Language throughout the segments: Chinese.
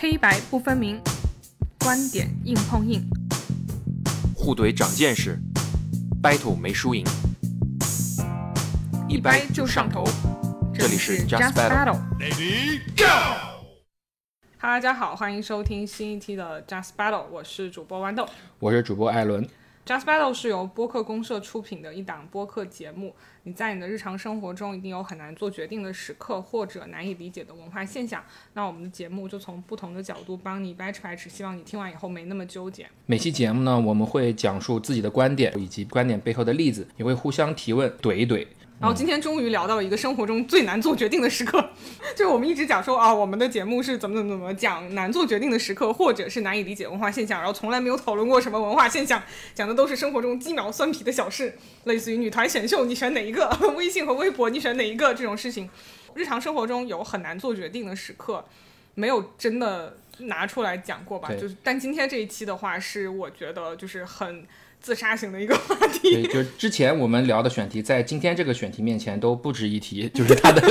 黑白不分明，观点硬碰硬，互怼长见识，battle 没输赢，一掰就上头。这里是 Just Battle。Ready Go！哈，大家好，欢迎收听新一期的 Just Battle，我是主播豌豆。我是主播艾伦。Just Battle 是由播客公社出品的一档播客节目。你在你的日常生活中一定有很难做决定的时刻，或者难以理解的文化现象。那我们的节目就从不同的角度帮你掰扯掰扯，希望你听完以后没那么纠结。每期节目呢，我们会讲述自己的观点以及观点背后的例子，也会互相提问，怼一怼。然后今天终于聊到一个生活中最难做决定的时刻，就是我们一直讲说啊，我们的节目是怎么怎么怎么讲难做决定的时刻，或者是难以理解文化现象，然后从来没有讨论过什么文化现象，讲的都是生活中鸡毛蒜皮的小事，类似于女团选秀你选哪一个，微信和微博你选哪一个这种事情。日常生活中有很难做决定的时刻，没有真的拿出来讲过吧？就是，但今天这一期的话，是我觉得就是很自杀型的一个话题。对，就是之前我们聊的选题，在今天这个选题面前都不值一提，就是它的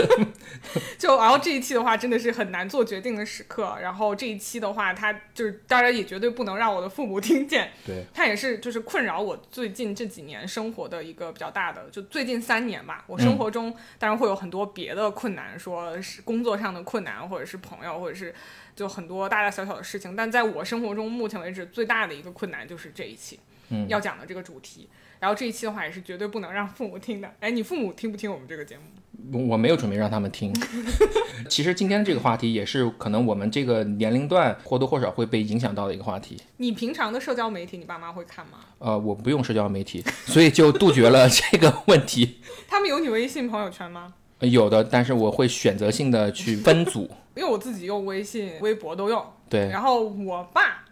就然后这一期的话，真的是很难做决定的时刻。然后这一期的话，它就是当然也绝对不能让我的父母听见。对，它也是就是困扰我最近这几年生活的一个比较大的，就最近三年吧。我生活中当然会有很多别的困难，说是工作上的困难，或者是朋友，或者是就很多大大小小的事情。但在我生活中，目前为止最大的一个困难就是这一期。嗯要讲的这个主题，然后这一期的话也是绝对不能让父母听的。哎，你父母听不听我们这个节目？我没有准备让他们听。其实今天这个话题也是可能我们这个年龄段或多或少会被影响到的一个话题。你平常的社交媒体，你爸妈会看吗？呃，我不用社交媒体，所以就杜绝了这个问题。他们有你微信朋友圈吗？有的，但是我会选择性的去分组。因为我自己用微信、微博都用，对，然后我爸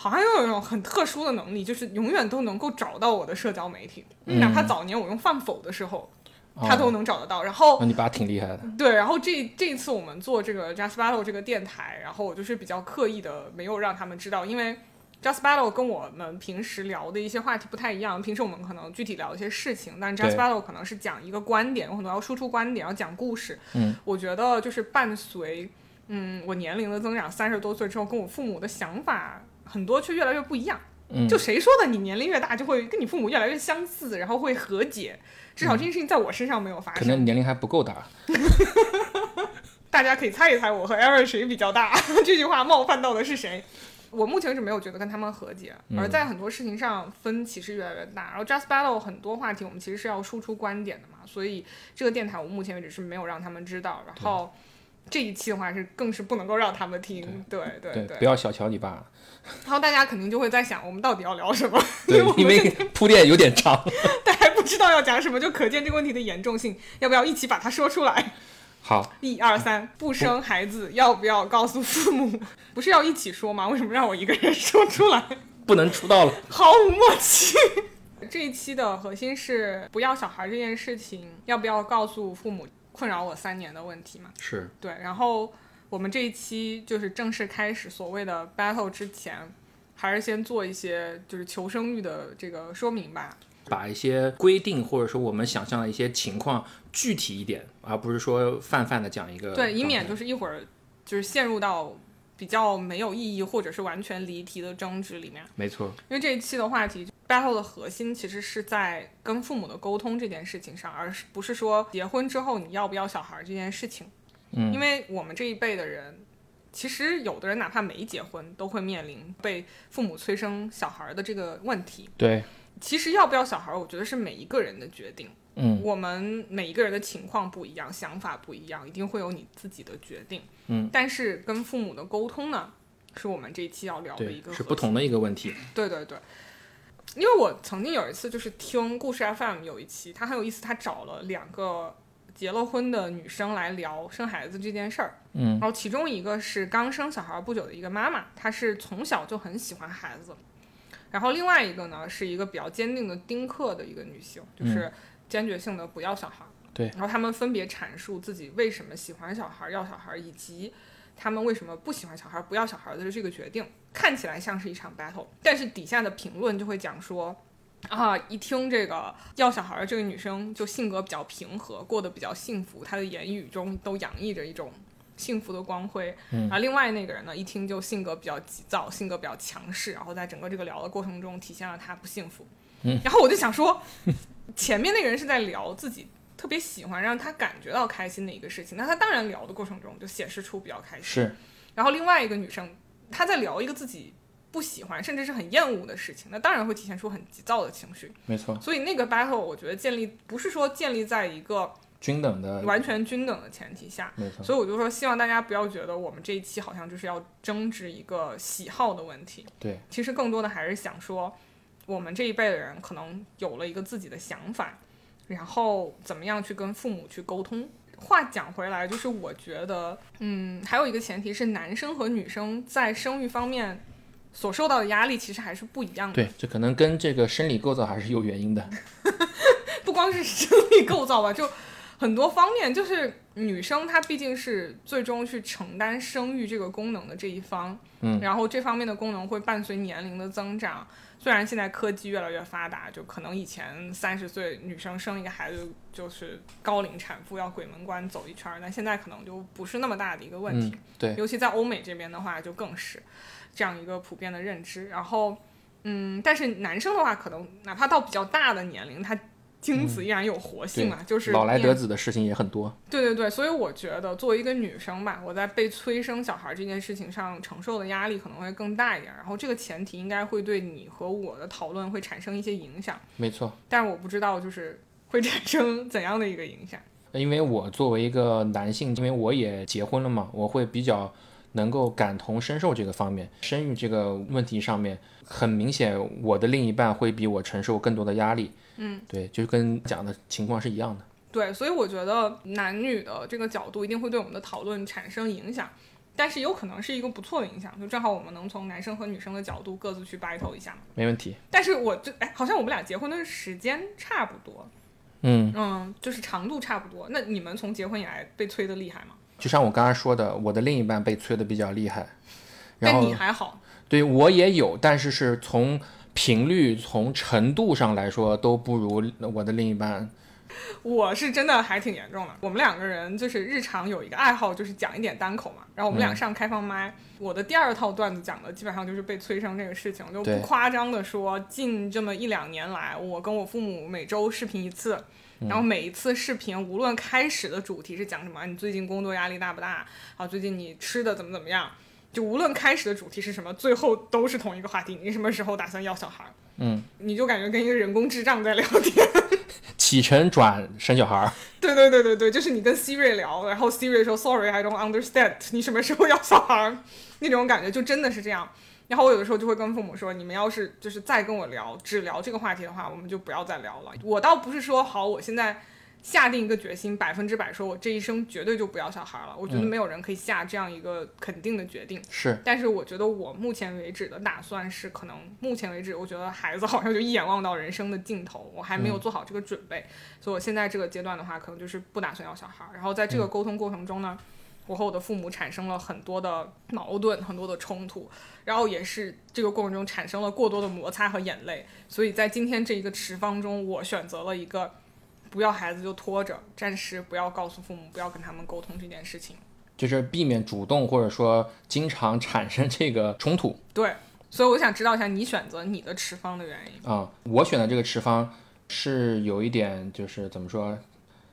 好像又有一种很特殊的能力，就是永远都能够找到我的社交媒体，哪怕早年我用饭否的时候，他都能找得到。然后那你爸挺厉害的。对，然后这这一次我们做这个 Just Battle 这个电台，然后我就是比较刻意的没有让他们知道，因为 Just Battle 跟我们平时聊的一些话题不太一样。平时我们可能具体聊一些事情，但 Just 对 Battle 可能是讲一个观点，我可能要输出观点，要讲故事。嗯，我觉得就是伴随嗯我年龄的增长，三十多岁之后，跟我父母的想法很多却越来越不一样。嗯就谁说的你年龄越大就会跟你父母越来越相似，然后会和解？至少这件事情在我身上没有发生。可能你年龄还不够大。大家可以猜一猜我和 Aaron 谁比较大？这句话冒犯到的是谁？我目前为止没有觉得跟他们和解，嗯而在很多事情上分歧是越来越大。然后 Just Battle 很多话题我们其实是要输出观点的嘛，所以这个电台我目前为止是没有让他们知道。然后这一期的话是更是不能够让他们听，对对对，对。不要小瞧你爸。然后大家肯定就会在想，我们到底要聊什么？因为铺垫有点长。大家还不知道要讲什么，就可见这个问题的严重性。要不要一起把它说出来？好，一二三，不生孩子要不要告诉父母？不是要一起说吗？为什么让我一个人说出来？不能出道了。毫无默契。这一期的核心是不要小孩这件事情，要不要告诉父母？困扰我三年的问题嘛。是，对，然后我们这一期就是正式开始所谓的 battle 之前，还是先做一些就是求生欲的这个说明吧。把一些规定或者说我们想象的一些情况具体一点，而不是说泛泛的讲一个。对，以免就是一会儿就是陷入到比较没有意义或者是完全离题的争执里面。没错，因为这一期的话题 battle 的核心其实是在跟父母的沟通这件事情上，而是不是说结婚之后你要不要小孩这件事情。嗯，因为我们这一辈的人，其实有的人哪怕没结婚，都会面临被父母催生小孩的这个问题。对，其实要不要小孩，我觉得是每一个人的决定。嗯我们每一个人的情况不一样，想法不一样，一定会有你自己的决定。嗯，但是跟父母的沟通呢，是我们这一期要聊的一个，是不同的一个问题。对对对，因为我曾经有一次就是听故事 FM 有一期，他很有意思，他找了两个结了婚的女生来聊生孩子这件事儿。嗯，然后其中一个是刚生小孩不久的一个妈妈，她是从小就很喜欢孩子。然后另外一个呢是一个比较坚定的丁克的一个女性，就是坚决性的不要小孩。对然后他们分别阐述自己为什么喜欢小孩、要小孩，以及他们为什么不喜欢小孩、不要小孩的这个决定，看起来像是一场 battle，但是底下的评论就会讲说。啊！一听这个要小孩的这个女生，就性格比较平和，过得比较幸福，她的言语中都洋溢着一种幸福的光辉。嗯而另外那个人呢，一听就性格比较急躁，性格比较强势，然后在整个这个聊的过程中体现了他不幸福。嗯，然后我就想说，前面那个人是在聊自己特别喜欢让他感觉到开心的一个事情，那他当然聊的过程中就显示出比较开心。是。然后另外一个女生，她在聊一个自己不喜欢甚至是很厌恶的事情，那当然会体现出很急躁的情绪。没错，所以那个 battle 我觉得建立不是说建立在一个均等的，完全均等的前提下，没错，所以我就说希望大家不要觉得我们这一期好像就是要争执一个喜好的问题，对，其实更多的还是想说，我们这一辈的人可能有了一个自己的想法，然后怎么样去跟父母去沟通。话讲回来，就是我觉得，嗯，还有一个前提是，男生和女生在生育方面所受到的压力其实还是不一样的。对，这可能跟这个生理构造还是有原因的。不光是生理构造吧，就很多方面，就是女生她毕竟是最终去承担生育这个功能的这一方，嗯，然后这方面的功能会伴随年龄的增长。虽然现在科技越来越发达，就可能以前三十岁女生生一个孩子就是高龄产妇要鬼门关走一圈儿，但现在可能就不是那么大的一个问题。嗯，对，尤其在欧美这边的话，就更是这样一个普遍的认知。然后，嗯，但是男生的话，可能哪怕到比较大的年龄，他精子依然有活性嘛，就是嗯老来得子的事情也很多。对对对，所以我觉得作为一个女生吧，我在被催生小孩这件事情上承受的压力可能会更大一点。然后这个前提应该会对你和我的讨论会产生一些影响，没错，但是我不知道就是会产生怎样的一个影响。因为我作为一个男性，因为我也结婚了嘛，我会比较能够感同身受这个方面，生育这个问题上面，很明显我的另一半会比我承受更多的压力。嗯，对，就跟讲的情况是一样的。对，所以我觉得男女的这个角度一定会对我们的讨论产生影响，但是有可能是一个不错的影响，就正好我们能从男生和女生的角度各自去 battle 一下嘛。没问题。但是我这哎，好像我们俩结婚的时间差不多，嗯，嗯，就是长度差不多。那你们从结婚以来被催的厉害吗？就像我刚刚说的，我的另一半被催的比较厉害，然但后你还好，对我也有，但是是从频率、从程度上来说都不如我的另一半。我是真的还挺严重的。我们两个人就是日常有一个爱好，就是讲一点单口嘛。然后我们俩上开放麦，我的第二套段子讲的基本上就是被催生这个事情，我就不夸张的说，近这么一两年来，我跟我父母每周视频一次。然后每一次视频，无论开始的主题是讲什么，你最近工作压力大不大？啊，最近你吃的怎么怎么样？就无论开始的主题是什么，最后都是同一个话题：你什么时候打算要小孩？嗯，你就感觉跟一个人工智障在聊天。启程转生小孩儿，对对对对对，就是你跟 Siri 聊，然后 Siri 说 Sorry I don't understand，你什么时候要小孩儿？那种感觉就真的是这样。然后我有的时候就会跟父母说，你们要是就是再跟我聊，只聊这个话题的话，我们就不要再聊了。我倒不是说好，我现在下定一个决心，百分之百说我这一生绝对就不要小孩了。我觉得没有人可以下这样一个肯定的决定。是但是我觉得我目前为止的打算是，可能目前为止，我觉得孩子好像就一眼望到人生的尽头，我还没有做好这个准备，所以我现在这个阶段的话，可能就是不打算要小孩儿。然后在这个沟通过程中呢，我和我的父母产生了很多的矛盾，很多的冲突，然后也是这个过程中产生了过多的摩擦和眼泪。所以在今天这一个持方中，我选择了一个不要孩子就拖着，暂时不要告诉父母，不要跟他们沟通这件事情。就是避免主动或者说经常产生这个冲突对，所以我想知道一下你选择你的持方的原因。啊、我选的这个持方是有一点就是怎么说，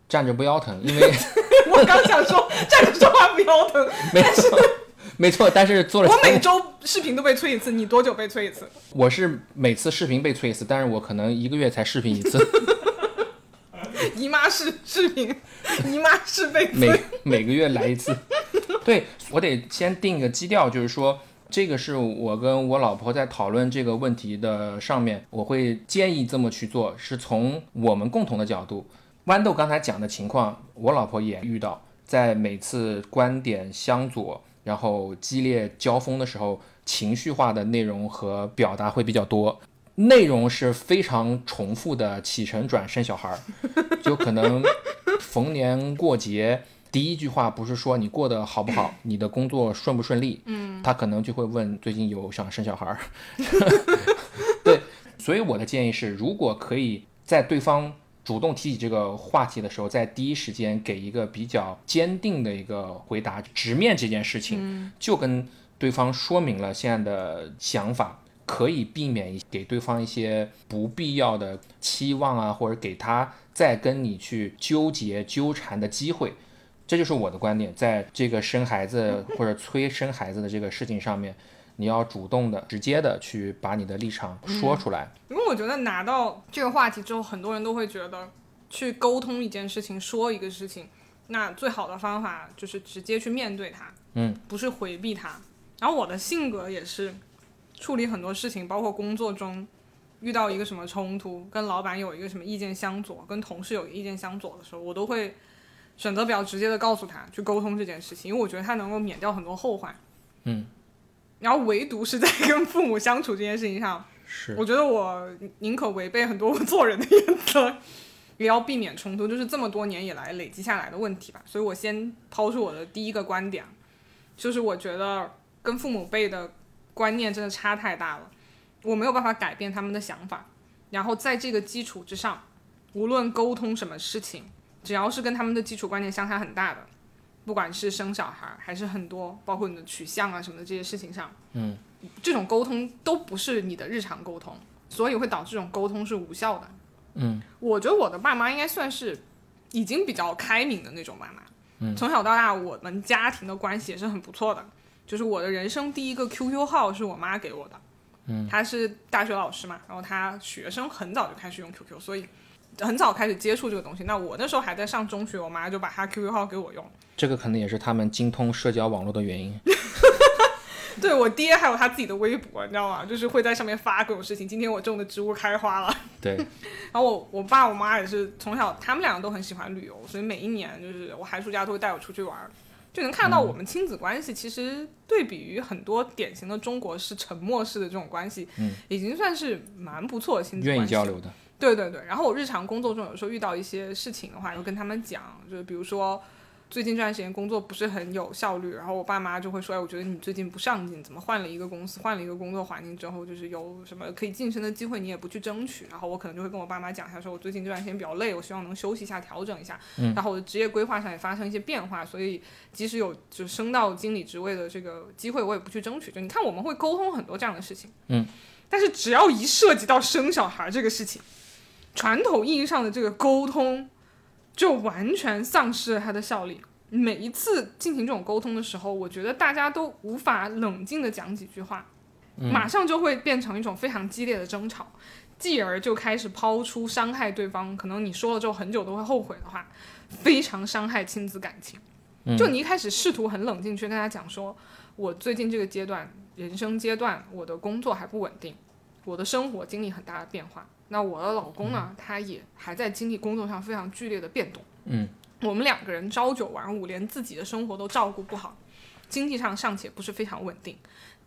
站着不腰疼，因为 我刚想说站着说话不腰疼，没错没错，但是做了我每周视频都被催一次，你多久被催一次？我是每次视频被催一次，但是我可能一个月才视频一次，姨妈是视频，姨妈是被每。每个月来一次。对我得先定一个基调，就是说这个是我跟我老婆在讨论这个问题的上面，我会建议这么去做，是从我们共同的角度。豌豆刚才讲的情况，我老婆也遇到，在每次观点相左，然后激烈交锋的时候，情绪化的内容和表达会比较多。内容是非常重复的起承转生小孩儿，就可能逢年过节，第一句话不是说你过得好不好，你的工作顺不顺利，嗯，他可能就会问最近有想生小孩儿，对，所以我的建议是，如果可以在对方主动提起这个话题的时候，在第一时间给一个比较坚定的一个回答，直面这件事情，就跟对方说明了现在的想法，可以避免给对方一些不必要的期望啊，或者给他再跟你去纠结纠缠的机会。这就是我的观点，在这个生孩子或者催生孩子的这个事情上面。你要主动的、直接的去把你的立场说出来，因为我觉得拿到这个话题之后，很多人都会觉得去沟通一件事情、说一个事情，那最好的方法就是直接去面对它，嗯，不是回避它。然后我的性格也是，处理很多事情，包括工作中遇到一个什么冲突，跟老板有一个什么意见相左，跟同事有意见相左的时候，我都会选择比较直接的告诉他去沟通这件事情，因为我觉得他能够免掉很多后患，嗯。然后唯独是在跟父母相处这件事情上，是我觉得我宁可违背很多我做人的原则，也要避免冲突，就是这么多年以来累积下来的问题吧。所以我先抛出我的第一个观点，就是我觉得跟父母辈的观念真的差太大了，我没有办法改变他们的想法。然后在这个基础之上，无论沟通什么事情，只要是跟他们的基础观念相差很大的。不管是生小孩还是很多，包括你的取向啊什么的这些事情上，嗯，这种沟通都不是你的日常沟通，所以会导致这种沟通是无效的。嗯，我觉得我的爸妈应该算是已经比较开明的那种爸妈。嗯，从小到大我们家庭的关系也是很不错的。就是我的人生第一个 QQ 号是我妈给我的，嗯，她是大学老师嘛，然后她学生很早就开始用 QQ，所以。很早开始接触这个东西，那我那时候还在上中学，我妈就把她 QQ 号给我用。这个可能也是他们精通社交网络的原因。对我爹还有他自己的微博，你知道吗？就是会在上面发各种事情。今天我种的植物开花了。对。然后我我爸我妈也是从小，他们两个都很喜欢旅游，所以每一年就是我寒暑假都会带我出去玩，就能看到我们亲子关系其实对比于很多典型的中国式沉默式的这种关系，嗯，已经算是蛮不错的亲子关系。愿意交流的。对对对，然后我日常工作中有时候遇到一些事情的话，会跟他们讲，就是比如说最近这段时间工作不是很有效率，然后我爸妈就会说，哎，我觉得你最近不上进，怎么换了一个公司，换了一个工作环境之后，就是有什么可以晋升的机会你也不去争取，然后我可能就会跟我爸妈讲一下，说我最近这段时间比较累，我希望能休息一下，调整一下，然后我的职业规划上也发生一些变化，所以即使有就升到经理职位的这个机会，我也不去争取。就你看，我们会沟通很多这样的事情，嗯，但是只要一涉及到生小孩这个事情。传统意义上的这个沟通，就完全丧失了它的效力。每一次进行这种沟通的时候，我觉得大家都无法冷静的讲几句话，马上就会变成一种非常激烈的争吵，继而就开始抛出伤害对方，可能你说了之后很久都会后悔的话，非常伤害亲子感情。就你一开始试图很冷静去跟他讲说，我最近这个阶段人生阶段，我的工作还不稳定，我的生活经历很大的变化。那我的老公呢？他也还在经历工作上非常剧烈的变动。嗯，我们两个人朝九晚五，连自己的生活都照顾不好，经济上尚且不是非常稳定。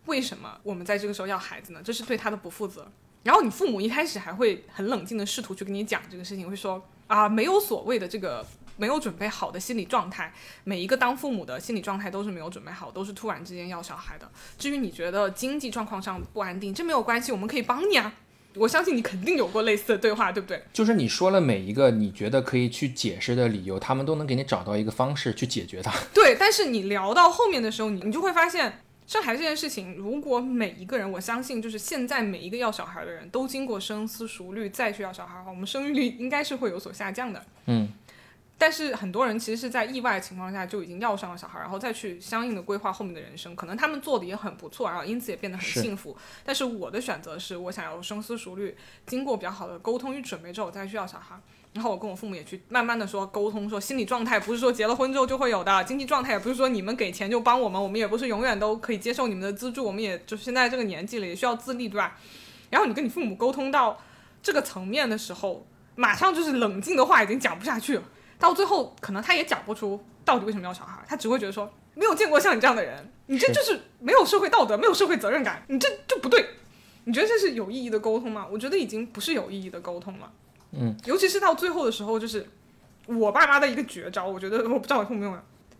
为什么我们在这个时候要孩子呢？这是对他的不负责。然后你父母一开始还会很冷静的试图去跟你讲这个事情，会说啊，没有所谓的这个没有准备好的心理状态。每一个当父母的心理状态都是没有准备好，都是突然之间要小孩的。至于你觉得经济状况上不安定，这没有关系，我们可以帮你啊。我相信你肯定有过类似的对话，对不对？就是你说了每一个你觉得可以去解释的理由，他们都能给你找到一个方式去解决它。对，但是你聊到后面的时候，你你就会发现，生孩子这件事情，如果每一个人，我相信就是现在每一个要小孩的人都经过深思熟虑再去要小孩的话，我们生育率应该是会有所下降的。嗯。但是很多人其实是在意外情况下就已经要上了小孩，然后再去相应的规划后面的人生，可能他们做的也很不错，然后因此也变得很幸福。但是我的选择是我想要深思熟虑，经过比较好的沟通与准备之后，我再去要小孩。然后我跟我父母也去慢慢的说沟通，说心理状态不是说结了婚之后就会有的，经济状态也不是说你们给钱就帮我们，我们也不是永远都可以接受你们的资助，我们也就现在这个年纪了，也需要自立，对吧？然后你跟你父母沟通到这个层面的时候，马上就是冷静的话已经讲不下去了。到最后，可能他也讲不出到底为什么要小孩，他只会觉得说没有见过像你这样的人，你这就是没有社会道德，没有社会责任感，你这就不对。你觉得这是有意义的沟通吗？我觉得已经不是有意义的沟通了。嗯，尤其是到最后的时候，就是我爸妈的一个绝招，我觉得我不知道用不用，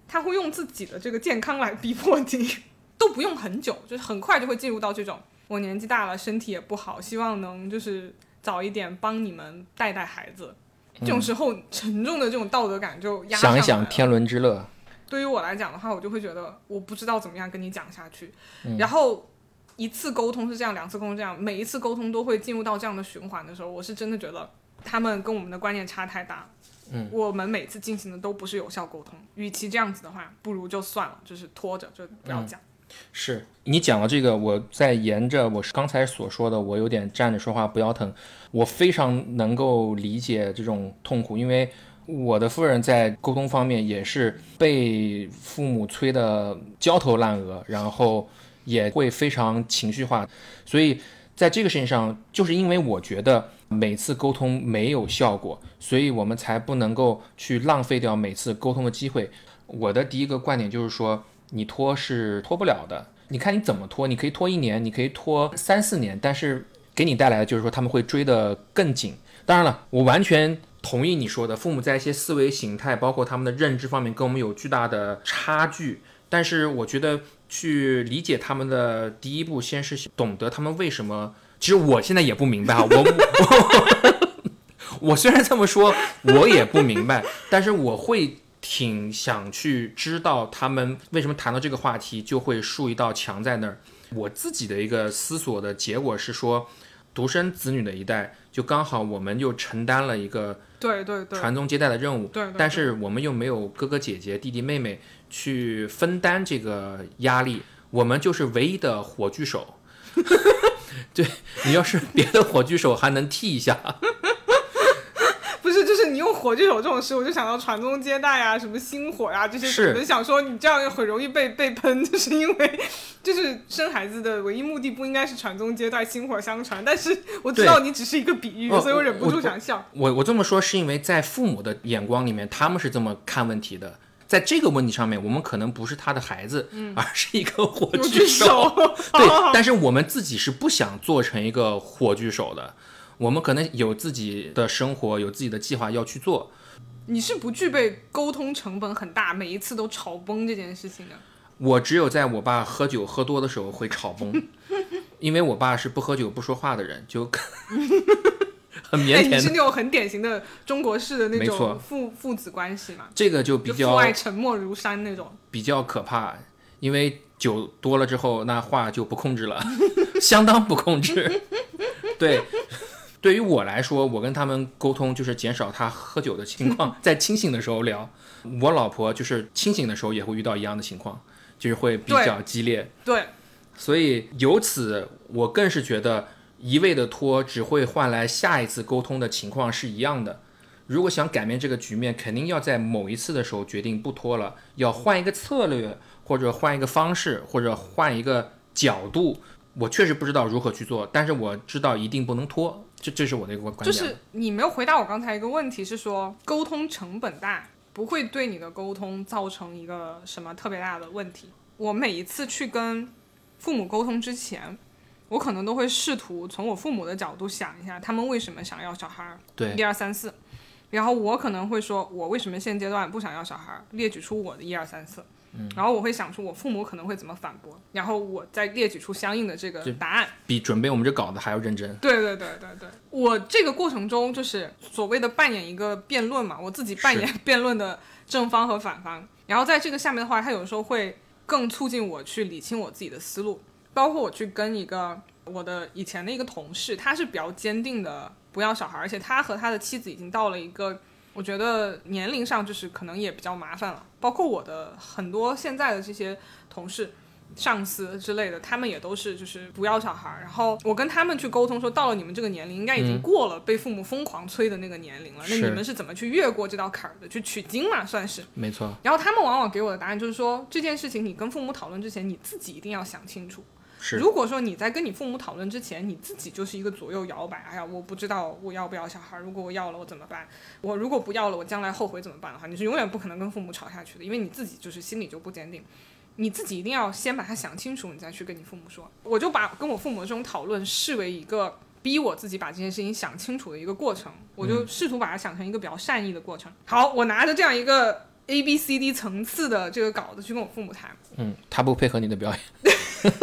他会用自己的这个健康来逼迫你，都不用很久，就是很快就会进入到这种我年纪大了，身体也不好，希望能就是早一点帮你们带带孩子。这种时候沉重的这种道德感就压上想一来了想天伦之乐，对于我来讲的话，我就会觉得我不知道怎么样跟你讲下去。嗯然后一次沟通是这样，两次沟通这样，每一次沟通都会进入到这样的循环的时候，我是真的觉得他们跟我们的观念差太大。嗯，我们每次进行的都不是有效沟通，与其这样子的话，不如就算了，就是拖着，就不要讲。是你讲了这个，我在沿着我刚才所说的，我有点站着说话不腰疼。我非常能够理解这种痛苦，因为我的夫人在沟通方面也是被父母催得焦头烂额，然后也会非常情绪化，所以在这个事情上，就是因为我觉得每次沟通没有效果，所以我们才不能够去浪费掉每次沟通的机会。我的第一个观点就是说，你拖是拖不了的。你看你怎么拖，你可以拖一年，你可以拖三四年，但是给你带来的就是说他们会追得更紧。当然了，我完全同意你说的，父母在一些思维形态，包括他们的认知方面跟我们有巨大的差距。但是我觉得去理解他们的第一步，先是懂得他们为什么。其实我现在也不明白啊，我我我虽然这么说，我也不明白，但是我会挺想去知道他们为什么谈到这个话题就会竖一道墙在那儿。我自己的一个思索的结果是说，独生子女的一代，就刚好我们又承担了一个对对对，传宗接代的任务，对对但是我们又没有哥哥姐姐、弟弟妹妹去分担这个压力，我们就是唯一的火炬手。对你要是别的火炬手还能替一下，你用火炬手这种事，我就想到传宗接代啊，什么星火呀、这些，是。我就想说你这样很容易被被喷，就是因为 就是生孩子的唯一目的不应该是传宗接代、薪火相传，但是我知对。道你只是一个比喻，哦所以我忍不住想笑。我我这么说是因为在父母的眼光里面，他们是这么看问题的。在这个问题上面，我们可能不是他的孩子，而是一个火有炬句手，对，但是我们自己是不想做成一个火炬手的，我们可能有自己的生活，有自己的计划要去做。你是不具备沟通成本很大，每一次都吵崩这件事情的。我只有在我爸喝酒喝多的时候会吵崩，因为我爸是不喝酒不说话的人，就 很腼腆，你是。那种很典型的中国式的那种父父子关系嘛，这个就比较父爱沉默如山那种。比较可怕，因为酒多了之后，那话就不控制了，相当不控制。对，对于我来说，我跟他们沟通就是减少他喝酒的情况，在清醒的时候聊。我老婆就是清醒的时候也会遇到一样的情况，就是会比较激烈。对，所以由此，我更是觉得一味的拖只会换来下一次沟通的情况是一样的。如果想改变这个局面，肯定要在某一次的时候决定不拖了，要换一个策略，或者换一个方式，或者换一个角度。我确实不知道如何去做，但是我知道一定不能拖，这这是我的一个观点。就是你没有回答我刚才一个问题，是说沟通成本大，不会对你的沟通造成一个什么特别大的问题。我每一次去跟父母沟通之前，我可能都会试图从我父母的角度想一下，他们为什么想要小孩儿，对一二三四。然后我可能会说，我为什么现阶段不想要小孩儿，列举出我的一二三四。然后我会想出我父母可能会怎么反驳，然后我再列举出相应的这个答案。比准备我们这稿子还要认真。对对对对对，我这个过程中就是所谓的扮演一个辩论嘛，我自己扮演 辩论的正方和反方，然后在这个下面的话，他有时候会更促进我去理清我自己的思路，包括我去跟一个我的以前的一个同事，他是比较坚定的不要小孩，而且他和他的妻子已经到了一个。我觉得年龄上就是可能也比较麻烦了，包括我的很多现在的这些同事，上司之类的，他们也都是就是不要小孩儿。然后我跟他们去沟通说，到了你们这个年龄，应该已经过了被父母疯狂催的那个年龄了。那你们是怎么去越过这道坎儿的？去取经嘛，算是。没错，然后他们往往给我的答案就是说，这件事情你跟父母讨论之前，你自己一定要想清楚。如果说你在跟你父母讨论之前，你自己就是一个左右摇摆，哎呀，我不知道我要不要小孩儿，如果我要了我怎么办？我如果不要了，我将来后悔怎么办的话，你是永远不可能跟父母吵下去的，因为你自己就是心里就不坚定。你自己一定要先把它想清楚，你再去跟你父母说。我就把跟我父母这种讨论视为一个逼我自己把这件事情想清楚的一个过程，我就试图把它想成一个比较善意的过程。好，我拿着这样一个 A B C D 层次的这个稿子去跟我父母谈，嗯，他不配合你的表演，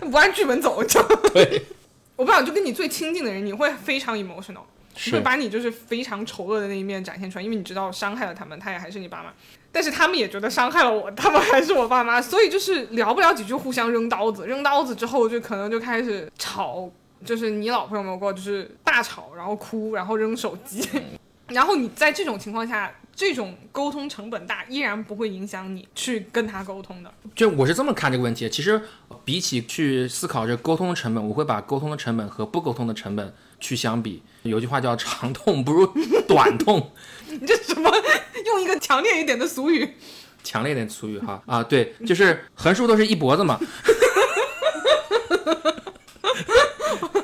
不按剧本走，你知道吗？对，我不想，就跟你最亲近的人，你会非常 emotional。是会把你就是非常丑恶的那一面展现出来，因为你知道伤害了他们，他也还是你爸妈，但是他们也觉得伤害了我，他们还是我爸妈，所以就是聊不了几句，互相扔刀子，扔刀子之后就可能就开始吵，就是你老婆有没有过就是大吵，然后哭，然后扔手机，然后你在这种情况下。这种沟通成本大，依然不会影响你去跟他沟通的。就我是这么看这个问题，其实比起去思考这沟通的成本，我会把沟通的成本和不沟通的成本去相比。有句话叫“长痛不如短痛”，你这什么？用一个强烈一点的俗语？强烈点俗语哈啊，对，就是横竖都是一脖子嘛。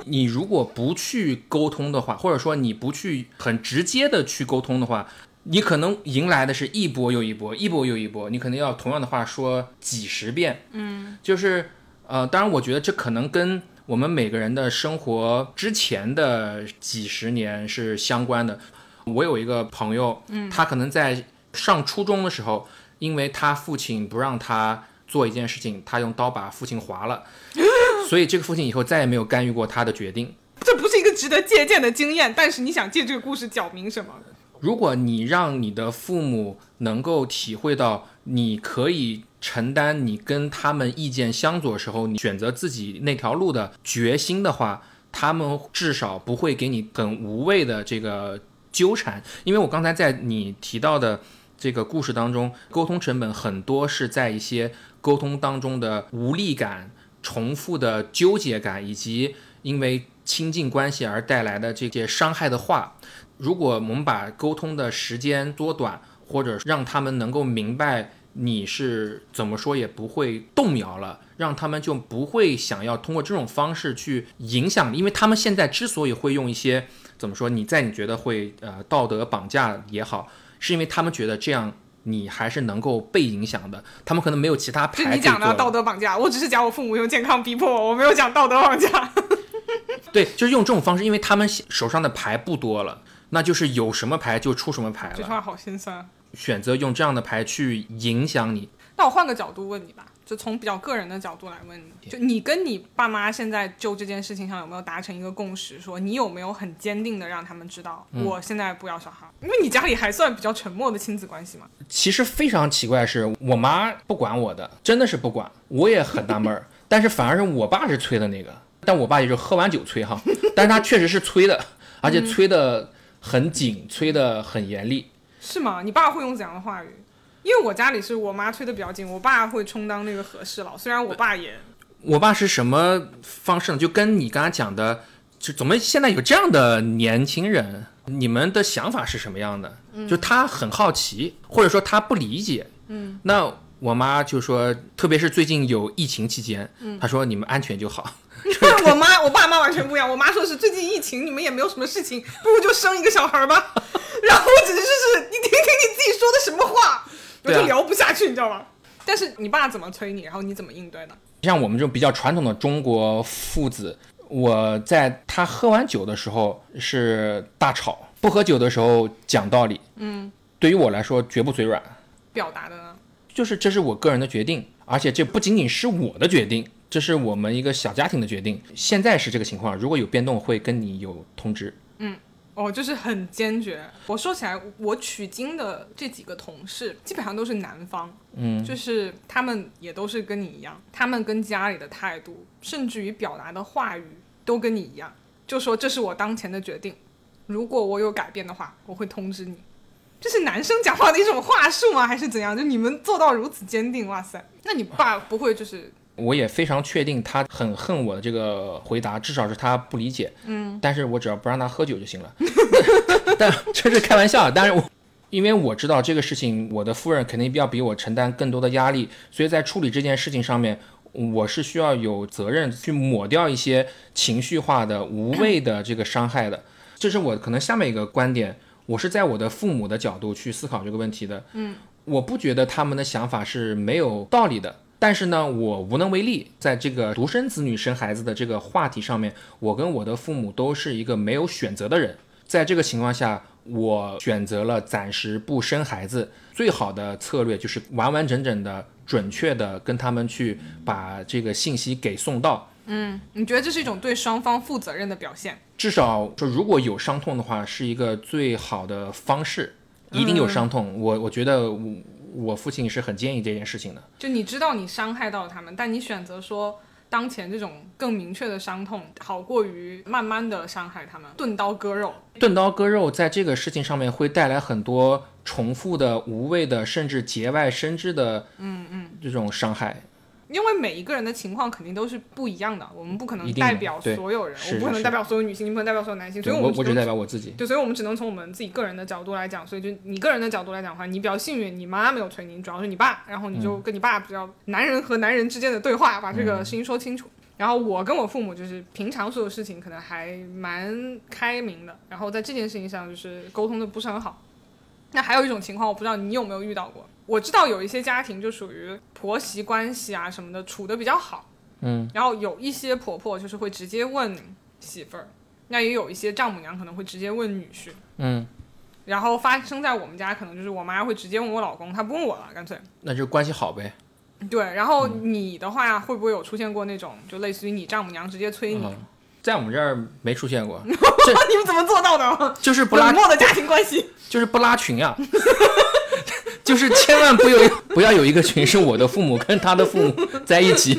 你如果不去沟通的话，或者说你不去很直接的去沟通的话。你可能迎来的是一波又一波，一波又一波，你可能要同样的话说几十遍。嗯，就是呃，当然，我觉得这可能跟我们每个人的生活之前的几十年是相关的。我有一个朋友，嗯，他可能在上初中的时候，因为他父亲不让他做一件事情，他用刀把父亲划了，所以这个父亲以后再也没有干预过他的决定。这不是一个值得借鉴的经验，但是你想借这个故事讲明什么？如果你让你的父母能够体会到你可以承担你跟他们意见相左时候，你选择自己那条路的决心的话，他们至少不会给你很无谓的这个纠缠。因为我刚才在你提到的这个故事当中，沟通成本很多是在一些沟通当中的无力感、重复的纠结感，以及因为亲近关系而带来的这些伤害的话。如果我们把沟通的时间缩短，或者让他们能够明白你是怎么说也不会动摇了，让他们就不会想要通过这种方式去影响你，因为他们现在之所以会用一些怎么说，你在你觉得会呃道德绑架也好，是因为他们觉得这样你还是能够被影响的，他们可能没有其他牌。你讲的道德绑架，我只是讲我父母用健康逼迫我，我没有讲道德绑架。对，就是用这种方式，因为他们手上的牌不多了。那就是有什么牌就出什么牌了。这句话好心酸。选择用这样的牌去影响你。那我换个角度问你吧，就从比较个人的角度来问你，就你跟你爸妈现在就这件事情上有没有达成一个共识？说你有没有很坚定的让他们知道，我现在不要小孩？因为你家里还算比较沉默的亲子关系嘛。其实非常奇怪，是我妈不管我的，真的是不管。我也很纳闷儿，但是反而是我爸是催的那个，但我爸也是喝完酒催哈，但是他确实是催的，而且催的。很紧，催得很严厉，是吗？你爸会用怎样的话语？因为我家里是我妈催的比较紧，我爸会充当那个和事佬。虽然我爸也，我爸是什么方式呢？就跟你刚才讲的，就怎么现在有这样的年轻人？你们的想法是什么样的？就他很好奇，或者说他不理解。嗯，那我妈就说，特别是最近有疫情期间，她说你们安全就好。我妈，我爸妈完全不一样。我妈说是最近疫情，你们也没有什么事情，不如就生一个小孩吧。然后我简直就是你听听你自己说的什么话，我就聊不下去，你知道吗？但是你爸怎么催你，然后你怎么应对的？像我们这种比较传统的中国父子，我在他喝完酒的时候是大吵，不喝酒的时候讲道理。嗯，对于我来说绝不嘴软。表达的呢？就是这是我个人的决定，而且这不仅仅是我的决定。这是我们一个小家庭的决定，现在是这个情况。如果有变动，会跟你有通知。嗯，哦，就是很坚决。我说起来，我取经的这几个同事基本上都是南方，嗯，就是他们也都是跟你一样，他们跟家里的态度，甚至于表达的话语都跟你一样，就说这是我当前的决定，如果我有改变的话，我会通知你。这是男生讲话的一种话术吗？还是怎样？就你们做到如此坚定，哇塞！那你爸不会就是？我也非常确定他很恨我的这个回答，至少是他不理解。嗯，但是我只要不让他喝酒就行了。但这是开玩笑，但是我因为我知道这个事情，我的夫人肯定要比我承担更多的压力，所以在处理这件事情上面，我是需要有责任去抹掉一些情绪化的、无谓的这个伤害的。这是我可能下面一个观点，我是在我的父母的角度去思考这个问题的。嗯，我不觉得他们的想法是没有道理的。但是呢，我无能为力。在这个独生子女生孩子的这个话题上面，我跟我的父母都是一个没有选择的人。在这个情况下，我选择了暂时不生孩子。最好的策略就是完完整整的、准确的跟他们去把这个信息给送到。嗯，你觉得这是一种对双方负责任的表现？至少说，如果有伤痛的话，是一个最好的方式。一定有伤痛，我我觉得我我父亲是很建议这件事情的。就你知道你伤害到了他们，但你选择说当前这种更明确的伤痛，好过于慢慢的伤害他们，钝刀割肉。钝刀割肉在这个事情上面会带来很多重复的、无谓的，甚至节外生枝的，嗯嗯，这种伤害。因为每一个人的情况肯定都是不一样的，我们不可能代表所有人，是我不可能代表所有女性，你不能代表所有男性，所以我们只能我我只代表我自己。对，所以我们只能从我们自己个人的角度来讲。所以就你个人的角度来讲的话，你比较幸运，你妈没有催你，主要是你爸，然后你就跟你爸比较男人和男人之间的对话，把这个事情说清楚。然后我跟我父母就是平常所有事情可能还蛮开明的，然后在这件事情上就是沟通的不是很好。那还有一种情况，我不知道你有没有遇到过。我知道有一些家庭就属于婆媳关系啊什么的处的比较好，嗯，然后有一些婆婆就是会直接问媳妇儿，那也有一些丈母娘可能会直接问女婿，嗯，然后发生在我们家可能就是我妈会直接问我老公，她不问我了，干脆。那就关系好呗。对，然后嗯你的话会不会有出现过那种就类似于你丈母娘直接催你？嗯，在我们这儿没出现过，你们怎么做到的？就是不拉冷漠的家庭关系。就是不拉群啊，就是千万不有 不要有一个群是我的父母跟他的父母 在一起，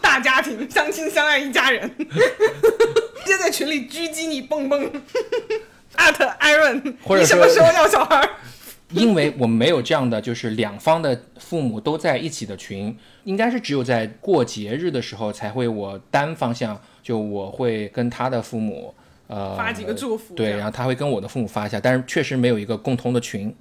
大家庭，相亲相爱一家人，直接在群里狙击你蹦蹦。at Iron，或者你什么时候要小孩儿？因为我们没有这样的就是两方的父母都在一起的群，应该是只有在过节日的时候才会我单方向，就我会跟他的父母呃发几个祝福对，然后他会跟我的父母发一下，但是确实没有一个共同的群。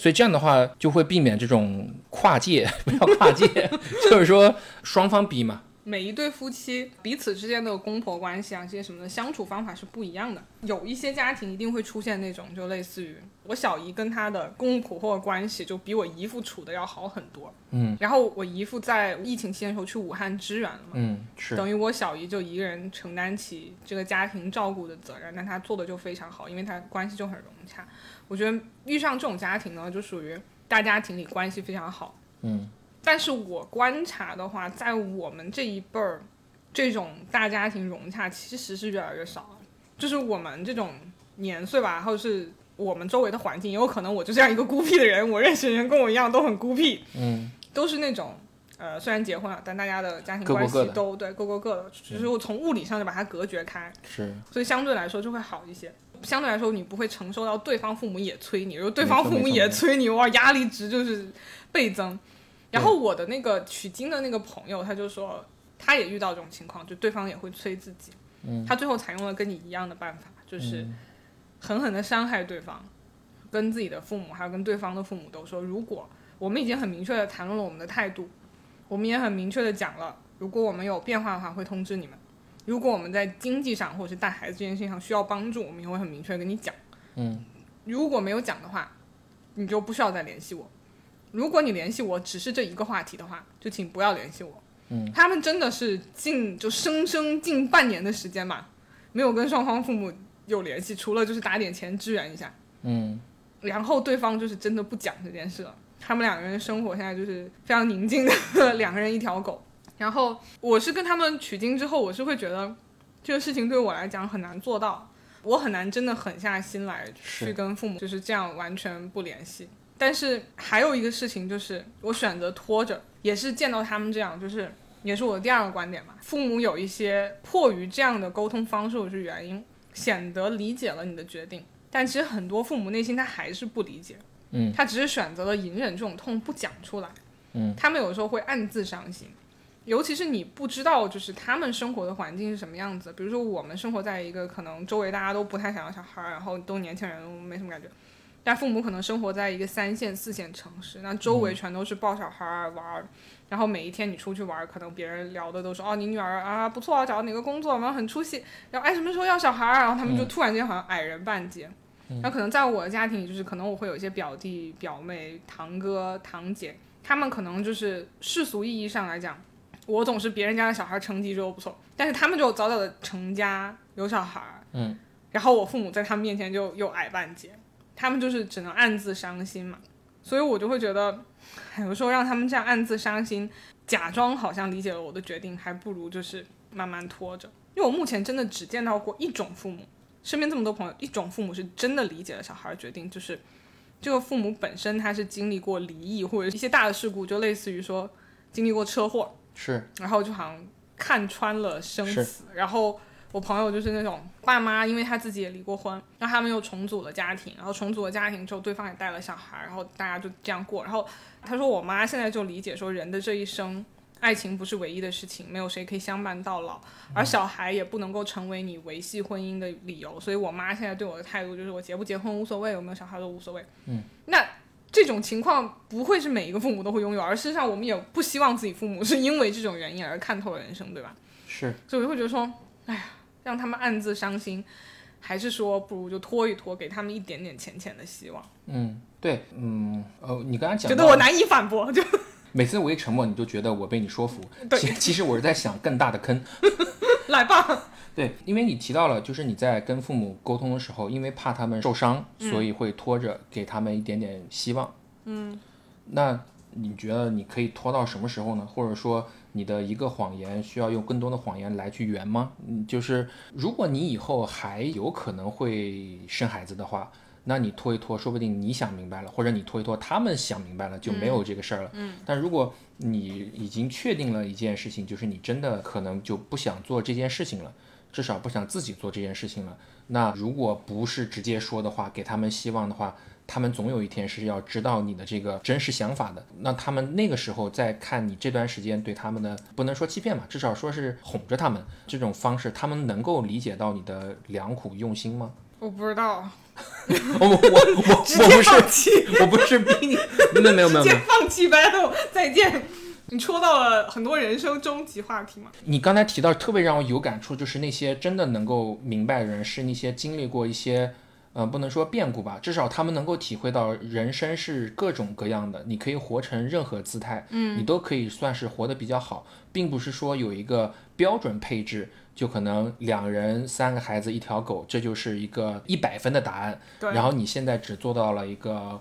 所以这样的话就会避免这种跨界，不要跨界，就是说双方比嘛。每一对夫妻彼此之间的公婆关系啊，这些什么的相处方法是不一样的。有一些家庭一定会出现那种，就类似于我小姨跟她的公公婆婆的关系，就比我姨父处的要好很多。嗯，然后我姨父在疫情期间的时候去武汉支援了嘛，嗯，是，等于我小姨就一个人承担起这个家庭照顾的责任，但她做的就非常好，因为她关系就很融洽。我觉得遇上这种家庭呢，就属于大家庭里关系非常好。嗯，但是我观察的话，在我们这一辈儿，这种大家庭融洽其实是越来越少了。就是我们这种年岁吧，或者是我们周围的环境，也有可能我就这样一个孤僻的人，我认识的人跟我一样都很孤僻，嗯，都是那种。呃，虽然结婚了，但大家的家庭关系都对各过各的，只是我从物理上就把它隔绝开，是，所以相对来说就会好一些。相对来说，你不会承受到对方父母也催你，如果对方父母也催你，哇，压力值就是倍增。然后我的那个取经的那个朋友，他就说他也遇到这种情况，就对方也会催自己。嗯，他最后采用了跟你一样的办法，就是狠狠的伤害对方，跟自己的父母还有跟对方的父母都说，如果我们已经很明确的谈论了我们的态度，我们也很明确的讲了，如果我们有变化的话会通知你们。如果我们在经济上或者是带孩子这件事情上需要帮助，我们也会很明确的跟你讲。嗯，如果没有讲的话，你就不需要再联系我。如果你联系我只是这一个话题的话，就请不要联系我。嗯，他们真的是近就生生近半年的时间嘛，没有跟双方父母有联系，除了就是打点钱支援一下。嗯，然后对方就是真的不讲这件事了。他们两个人生活现在就是非常宁静的两个人一条狗。然后我是跟他们取经之后，我是会觉得这个事情对我来讲很难做到，我很难真的狠下心来去跟父母就是这样完全不联系。但是还有一个事情就是，我选择拖着，也是见到他们这样，就是也是我的第二个观点嘛。父母有一些迫于这样的沟通方式或是原因，显得理解了你的决定，但其实很多父母内心他还是不理解，嗯，他只是选择了隐忍这种痛不讲出来，嗯，他们有时候会暗自伤心。尤其是你不知道，就是他们生活的环境是什么样子。比如说，我们生活在一个可能周围大家都不太想要小孩儿，然后都年轻人，没什么感觉。但父母可能生活在一个三线、四线城市，那周围全都是抱小孩儿玩儿，然后每一天你出去玩儿，可能别人聊的都是哦，你女儿啊不错啊，找到哪个工作，然后很出息，然后哎什么时候要小孩儿，然后他们就突然间好像矮人半截。那可能在我的家庭里，就是可能我会有一些表弟、表妹、堂哥、堂姐，他们可能就是世俗意义上来讲，我总是别人家的小孩，成绩就不错，但是他们就早早的成家有小孩，嗯，然后我父母在他们面前就又矮半截，他们就是只能暗自伤心嘛，所以我就会觉得，有时候让他们这样暗自伤心，假装好像理解了我的决定，还不如就是慢慢拖着。因为我目前真的只见到过一种父母，身边这么多朋友，一种父母是真的理解了小孩决定，就是这个父母本身他是经历过离异或者一些大的事故，就类似于说经历过车祸，是，然后就好像看穿了生死，然后。我朋友就是那种爸妈，因为他自己也离过婚，然后他们又重组了家庭，然后重组了家庭之后，对方也带了小孩，然后大家就这样过。然后他说，我妈现在就理解说，人的这一生，爱情不是唯一的事情，没有谁可以相伴到老，而小孩也不能够成为你维系婚姻的理由。所以我妈现在对我的态度就是，我结不结婚无所谓，有没有小孩都无所谓。嗯，那这种情况不会是每一个父母都会拥有，而事实上我们也不希望自己父母是因为这种原因而看透了人生，对吧？是，所以我就会觉得说，哎呀。让他们暗自伤心，还是说不如就拖一拖，给他们一点点浅浅的希望？嗯，对，嗯，呃，你刚才讲觉得我难以反驳，就每次我一沉默，你就觉得我被你说服。对，其其实我是在想更大的坑。来吧。对，因为你提到了，就是你在跟父母沟通的时候，因为怕他们受伤，所以会拖着给他们一点点希望。嗯，那你觉得你可以拖到什么时候呢？或者说？你的一个谎言需要用更多的谎言来去圆吗？嗯，就是如果你以后还有可能会生孩子的话，那你拖一拖，说不定你想明白了，或者你拖一拖，他们想明白了，就没有这个事儿了。嗯，但如果你已经确定了一件事情，就是你真的可能就不想做这件事情了，至少不想自己做这件事情了。那如果不是直接说的话，给他们希望的话。他们总有一天是要知道你的这个真实想法的。那他们那个时候在看你这段时间对他们的，不能说欺骗吧，至少说是哄着他们这种方式，他们能够理解到你的良苦用心吗？我不知道。我我我我不是，我不是逼你。没有没有没有。直接放弃 battle，再见。你戳到了很多人生终极话题嘛？你刚才提到特别让我有感触，就是那些真的能够明白的人，是那些经历过一些。嗯，不能说变故吧，至少他们能够体会到人生是各种各样的，你可以活成任何姿态，嗯，你都可以算是活得比较好，并不是说有一个标准配置，就可能两人三个孩子一条狗，这就是一个一百分的答案，对，然后你现在只做到了一个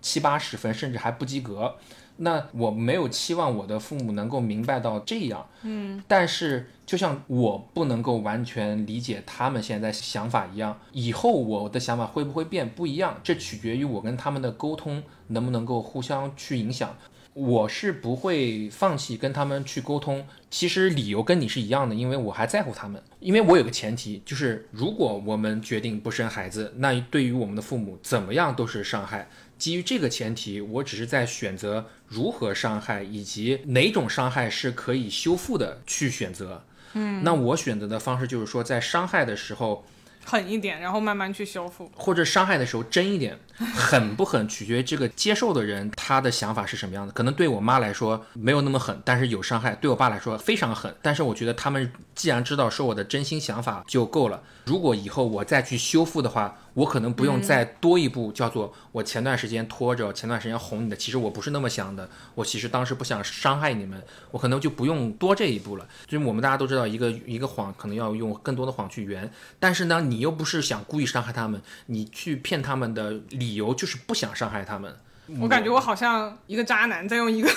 七八十分，甚至还不及格。那我没有期望我的父母能够明白到这样，嗯，但是就像我不能够完全理解他们现在想法一样，以后我的想法会不会变不一样，这取决于我跟他们的沟通能不能够互相去影响。我是不会放弃跟他们去沟通，其实理由跟你是一样的，因为我还在乎他们，因为我有个前提，就是如果我们决定不生孩子，那对于我们的父母怎么样都是伤害。基于这个前提，我只是在选择如何伤害，以及哪种伤害是可以修复的去选择。嗯，那我选择的方式就是说，在伤害的时候狠一点，然后慢慢去修复，或者伤害的时候真一点。狠不狠取决于这个接受的人他的想法是什么样的。可能对我妈来说没有那么狠，但是有伤害；对我爸来说非常狠。但是我觉得他们既然知道说我的真心想法就够了。如果以后我再去修复的话。我可能不用再多一步，叫做我前段时间拖着，前段时间哄你的，其实我不是那么想的，我其实当时不想伤害你们，我可能就不用多这一步了。就是我们大家都知道，一个一个谎可能要用更多的谎去圆，但是呢，你又不是想故意伤害他们，你去骗他们的理由就是不想伤害他们。我感觉我好像一个渣男在用一个，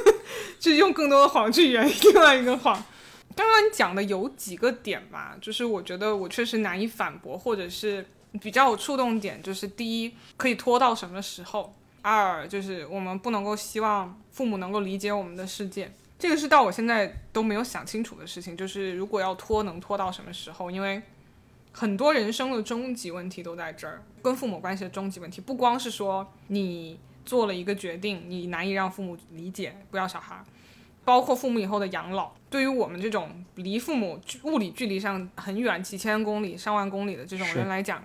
就是用更多的谎去圆另外一个谎。刚刚你讲的有几个点吧，就是我觉得我确实难以反驳，或者是。比较有触动点就是第一，可以拖到什么时候；二就是我们不能够希望父母能够理解我们的世界，这个是到我现在都没有想清楚的事情。就是如果要拖，能拖到什么时候？因为很多人生的终极问题都在这儿，跟父母关系的终极问题，不光是说你做了一个决定，你难以让父母理解不要小孩，包括父母以后的养老，对于我们这种离父母物理距离上很远，几千公里、上万公里的这种人来讲。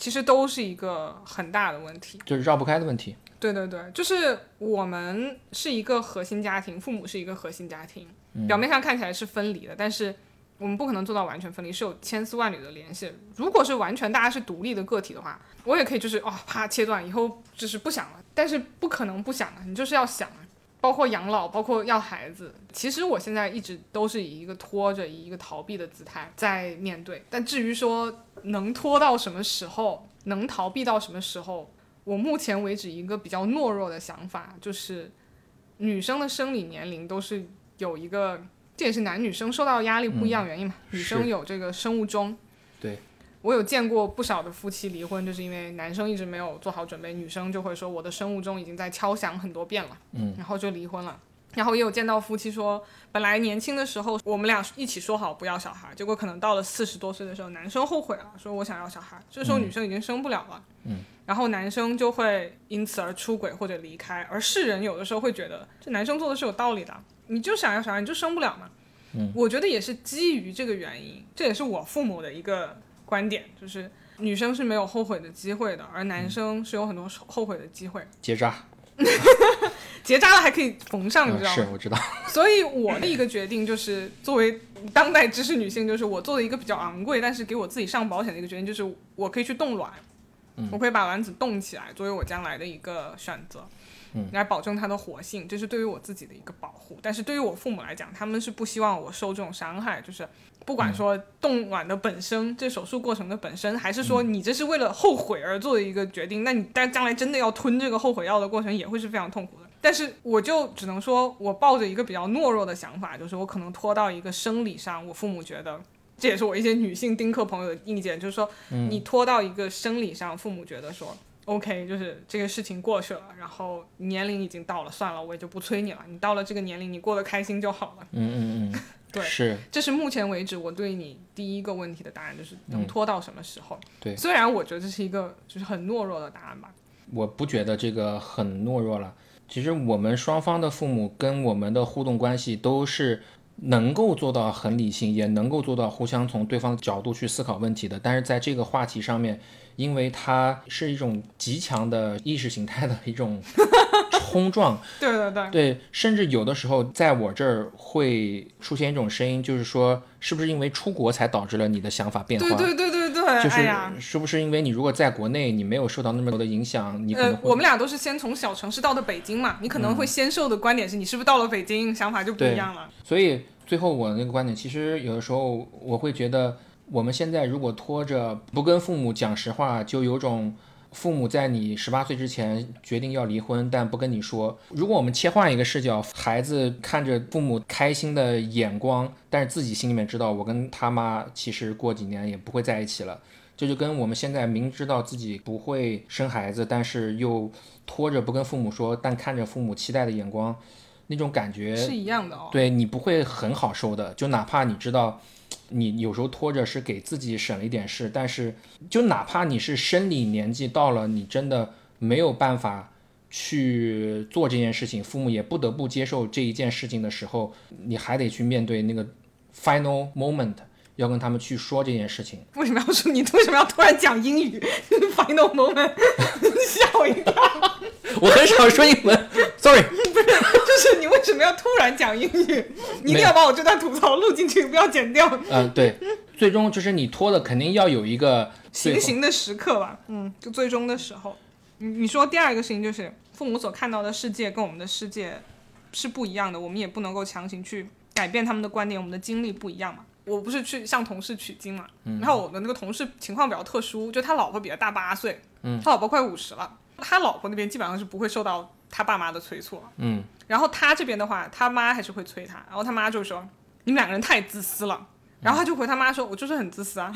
其实都是一个很大的问题，就是绕不开的问题。对对对，就是我们是一个核心家庭，父母是一个核心家庭，表面上看起来是分离的，但是我们不可能做到完全分离，是有千丝万缕的联系。如果是完全大家是独立的个体的话，我也可以就是哦啪切断，以后就是不想了。但是不可能不想的，你就是要想，包括养老，包括要孩子。其实我现在一直都是以一个拖着，以一个逃避的姿态在面对。但至于说，能拖到什么时候，能逃避到什么时候？我目前为止一个比较懦弱的想法就是，女生的生理年龄都是有一个这也是男女生受到压力不一样原因嘛。女生有这个生物钟，对我有见过不少的夫妻离婚，就是因为男生一直没有做好准备，女生就会说我的生物钟已经在敲响很多遍了，嗯，然后就离婚了。然后也有见到夫妻说，本来年轻的时候我们俩一起说好不要小孩，结果可能到了四十多岁的时候，男生后悔了，说我想要小孩，这时候女生已经生不了了，嗯，然后男生就会因此而出轨或者离开，而世人有的时候会觉得这男生做的是有道理的，你就想要小孩，你就生不了嘛，嗯，我觉得也是基于这个原因，这也是我父母的一个观点，就是女生是没有后悔的机会的，而男生是有很多后悔的机会，结扎，结扎了还可以缝上，你嗯知道吗？是我知道，所以我的一个决定就是，作为当代知识女性，就是我做了一个比较昂贵，但是给我自己上保险的一个决定，就是我可以去冻卵，我可以把卵子冻起来，作为我将来的一个选择，嗯，来保证它的活性，这是对于我自己的一个保护。但是对于我父母来讲，他们是不希望我受这种伤害，就是不管说冻卵的本身，这手术过程的本身，还是说你这是为了后悔而做的一个决定，那你但将来真的要吞这个后悔药的过程，也会是非常痛苦的。但是我就只能说，我抱着一个比较懦弱的想法，就是我可能拖到一个生理上，我父母觉得，这也是我一些女性丁克朋友的意见，就是说，你拖到一个生理上，父母觉得说，OK，就是这个事情过去了，然后年龄已经到了，算了，我也就不催你了，你到了这个年龄，你过得开心就好了。嗯嗯嗯，对是这是目前为止我对你第一个问题的答案，就是能拖到什么时候？对虽然我觉得这是一个就是很懦弱的答案吧。我不觉得这个很懦弱了。其实我们双方的父母跟我们的互动关系都是能够做到很理性，也能够做到互相从对方的角度去思考问题的。但是在这个话题上面，因为它是一种极强的意识形态的一种 冲撞，对对对，对，甚至有的时候在我这儿会出现一种声音，就是说，是不是因为出国才导致了你的想法变化？对对对对对，就是。是不是因为你如果在国内你没有受到那么多的影响，你可能呃，我们俩都是先从小城市到的北京嘛，你可能会先受的观点是你是不是到了北京，想法就不一样了。所以最后我那个观点，其实有的时候我会觉得，我们现在如果拖着不跟父母讲实话，就有种父母在你十八岁之前决定要离婚，但不跟你说。如果我们切换一个视角，孩子看着父母开心的眼光，但是自己心里面知道，我跟他妈其实过几年也不会在一起了。这就跟我们现在明知道自己不会生孩子，但是又拖着不跟父母说，但看着父母期待的眼光，那种感觉是一样的哦。对你不会很好受的，就哪怕你知道，你有时候拖着是给自己省了一点事，但是就哪怕你是生理年纪到了，你真的没有办法去做这件事情，父母也不得不接受这一件事情的时候，你还得去面对那个 final moment，要跟他们去说这件事情。为什么要说你为什么要突然讲英语？Final moment，吓我一跳。我很少说英文，sorry。就是你为什么要突然讲英语？你一定要把我这段吐槽录进去，不要剪掉。嗯、对，最终就是你拖的肯定要有一个行刑的时刻吧，嗯，就最终的时候。你你说第二个事情就是父母所看到的世界跟我们的世界是不一样的，我们也不能够强行去改变他们的观点，我们的经历不一样嘛。我不是去向同事取经嘛，然后我的那个同事情况比较特殊，就他老婆比他大八岁，嗯，他老婆快五十了，他老婆那边基本上是不会受到他爸妈的催促，嗯，然后他这边的话，他妈还是会催他，然后他妈就说你们两个人太自私了，然后他就回他妈说，我就是很自私啊，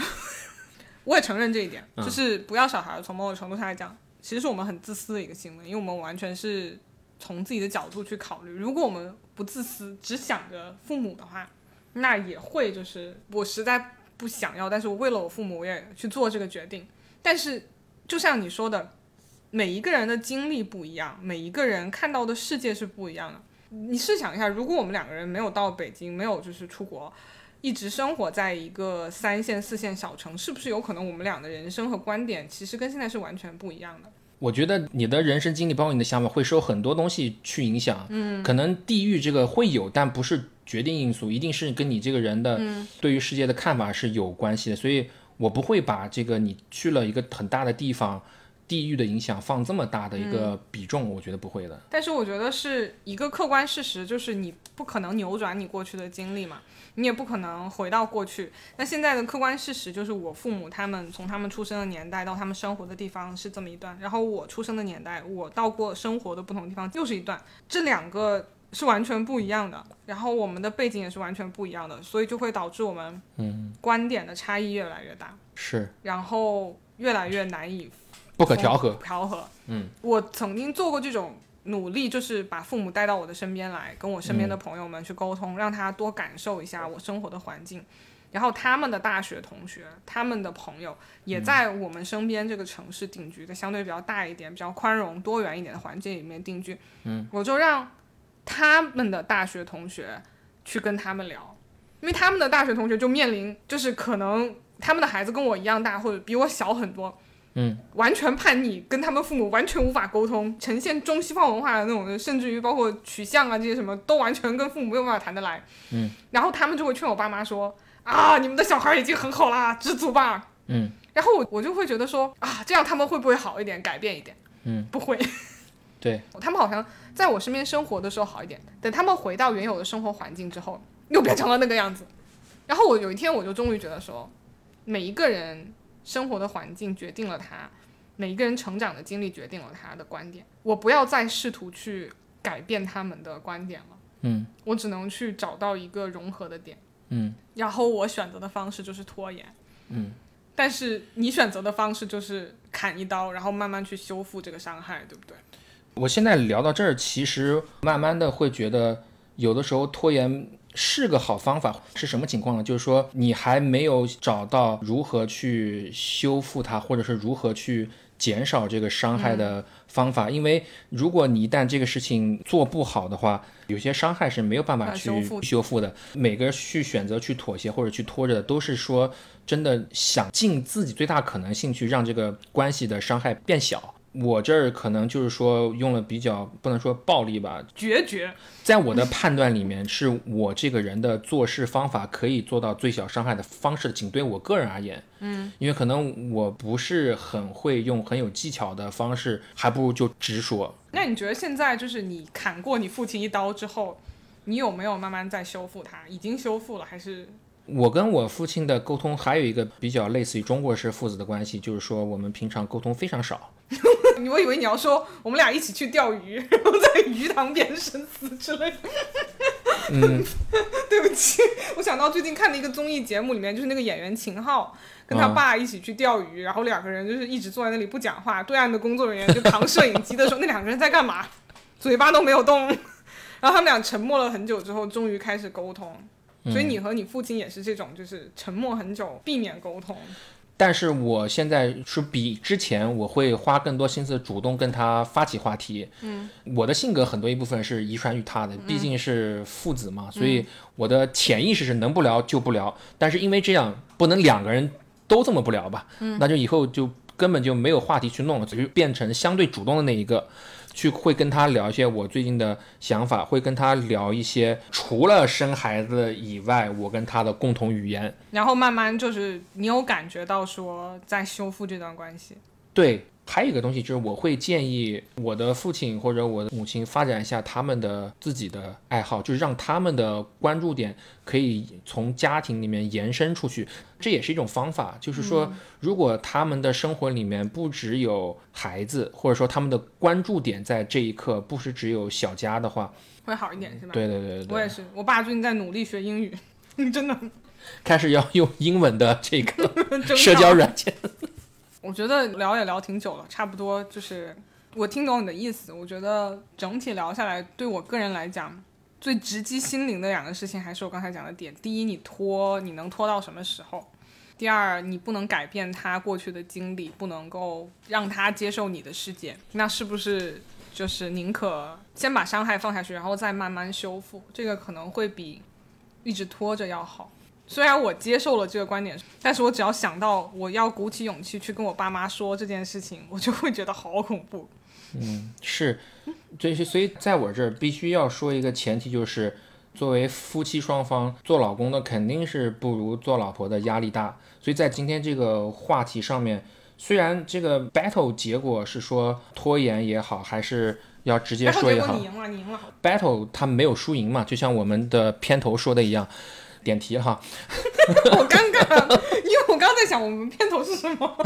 我也承认这一点，就是不要小孩，从某种程度上来讲，其实是我们很自私的一个行为，因为我们完全是从自己的角度去考虑，如果我们不自私，只想着父母的话，那也会就是我实在不想要，但是我为了我父母，我也去做这个决定，但是就像你说的。每一个人的经历不一样，每一个人看到的世界是不一样的。你试想一下，如果我们两个人没有到北京，没有就是出国，一直生活在一个三线、四线小城，是不是有可能我们俩的人生和观点其实跟现在是完全不一样的？我觉得你的人生经历，包括你的想法，会受很多东西去影响。嗯，可能地域这个会有，但不是决定因素，一定是跟你这个人的对于世界的看法是有关系的。所以我不会把这个你去了一个很大的地方。地域的影响放这么大的一个比重，我觉得不会的。但是我觉得是一个客观事实，就是你不可能扭转你过去的经历嘛，你也不可能回到过去。那现在的客观事实就是我父母他们从他们出生的年代到他们生活的地方是这么一段，然后我出生的年代，我到过生活的不同地方又是一段。这两个是完全不一样的，然后我们的背景也是完全不一样的，所以就会导致我们嗯观点的差异越来越大，是然后越来越难以不可调和。调和。嗯，我曾经做过这种努力，就是把父母带到我的身边来，跟我身边的朋友们去沟通，让他多感受一下我生活的环境。然后他们的大学同学，他们的朋友也在我们身边这个城市定居，在相对比较大一点、比较宽容、多元一点的环境里面定居。嗯，我就让他们的大学同学去跟他们聊，因为他们的大学同学就面临就是可能他们的孩子跟我一样大，或者比我小很多。嗯，完全叛逆，跟他们父母完全无法沟通，呈现中西方文化的那种，甚至于包括取向啊这些什么，都完全跟父母没有办法谈得来。嗯，然后他们就会劝我爸妈说啊，你们的小孩已经很好啦，知足吧。嗯，然后我我就会觉得说啊，这样他们会不会好一点，改变一点？嗯，不会。对，他们好像在我身边生活的时候好一点，等他们回到原有的生活环境之后，又变成了那个样子。然后我有一天我就终于觉得说，每一个人生活的环境决定了他，每一个人成长的经历决定了他的观点。我不要再试图去改变他们的观点了，嗯我只能去找到一个融合的点。嗯然后我选择的方式就是拖延，嗯，但是你选择的方式就是砍一刀，然后慢慢去修复这个伤害，对不对？我现在聊到这儿，其实慢慢的会觉得，有的时候拖延是个好方法。是什么情况呢？就是说你还没有找到如何去修复它，或者是如何去减少这个伤害的方法。因为如果你一旦这个事情做不好的话，有些伤害是没有办法啊去修复修复的。每个去选择去妥协或者去拖着的，都是说真的想尽自己最大可能性去让这个关系的伤害变小。我这儿可能就是说用了比较不能说暴力吧，决绝，在我的判断里面，是我这个人的做事方法可以做到最小伤害的方式，仅对我个人而言，嗯，因为可能我不是很会用很有技巧的方式，还不如就直说。那你觉得现在就是你砍过你父亲一刀之后，你有没有慢慢在修复他？已经修复了，还是我跟我父亲的沟通还有一个比较类似于中国式父子的关系，就是说我们平常沟通非常少。我以为你要说我们俩一起去钓鱼，然后在鱼塘边生死之类的。嗯，对不起，我想到最近看的一个综艺节目里面，就是那个演员秦昊跟他嗯爸一起去钓鱼，然后两个人就是一直坐在那里不讲话，对岸的工作人员就扛摄影机的时候，那两个人在干嘛？嘴巴都没有动，然后他们俩沉默了很久之后，终于开始沟通。所以你和你父亲也是这种，就是沉默很久，避免沟通。但是我现在是比之前我会花更多心思主动跟他发起话题。嗯，我的性格很多一部分是遗传于他的，毕竟是父子嘛，所以我的潜意识是能不聊就不聊。但是因为这样不能两个人都这么不聊吧，嗯，那就以后就根本就没有话题去弄了，只是变成相对主动的那一个。去会跟他聊一些我最近的想法，会跟他聊一些除了生孩子以外，我跟他的共同语言。然后慢慢就是你有感觉到说在修复这段关系。对，还有一个东西就是我会建议我的父亲或者我的母亲发展一下他们的自己的爱好，就是让他们的关注点可以从家庭里面延伸出去，这也是一种方法。就是说，如果他们的生活里面不只有孩子，或者说他们的关注点在这一刻不是只有小家的话，会好一点是吧？对对对对对，我也是，我爸最近在努力学英语，真的开始要用英文的这个 社交软件。我觉得聊也聊挺久了，差不多就是我听懂你的意思。我觉得整体聊下来，对我个人来讲，最直击心灵的两个事情，还是我刚才讲的点。第一，你拖，你能拖到什么时候？第二，你不能改变他过去的经历，不能够让他接受你的世界，那是不是就是宁可先把伤害放下去，然后再慢慢修复？这个可能会比一直拖着要好。虽然我接受了这个观点，但是我只要想到我要鼓起勇气去跟我爸妈说这件事情，我就会觉得好恐怖。嗯是，这是所以在我这儿必须要说一个前提，就是作为夫妻双方，做老公的肯定是不如做老婆的压力大。所以在今天这个话题上面，虽然这个 battle 结果是说拖延也好，还是要直接说也好，，battle 它没有输赢嘛，就像我们的片头说的一样。点题了哈，好尴尬，因为我刚刚在想我们片头是什么，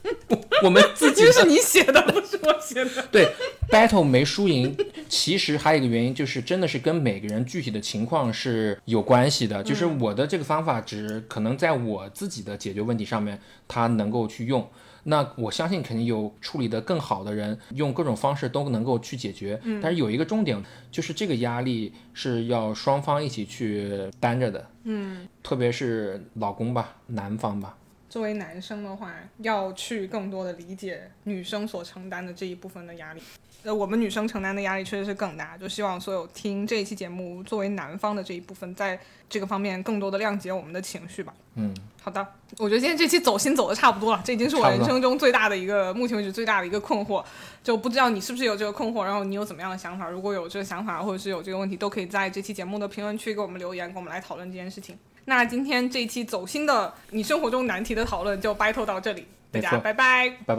我们自己是你写的，不是我写的。对 battle 没输赢，其实还有一个原因就是，真的是跟每个人具体的情况是有关系的。就是我的这个方法只可能在我自己的解决问题上面，它能够去用。那我相信肯定有处理得更好的人，用各种方式都能够去解决。但是有一个重点，就是这个压力是要双方一起去担着的。嗯，特别是老公吧，男方吧。作为男生的话，要去更多的理解女生所承担的这一部分的压力。呃，我们女生承担的压力确实是更大，就希望所有听这一期节目作为男方的这一部分，在这个方面更多的谅解我们的情绪吧。嗯，好的，我觉得今天这期走心走的差不多了，这已经是我人生中最大的一个，目前为止最大的一个困惑。就不知道你是不是有这个困惑，然后你有怎么样的想法？如果有这个想法，或者是有这个问题，都可以在这期节目的评论区给我们留言，跟我们来讨论这件事情。那今天这一期走心的你生活中难题的讨论就 battle 到这里，大家拜拜拜，拜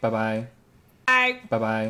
拜拜，拜。拜。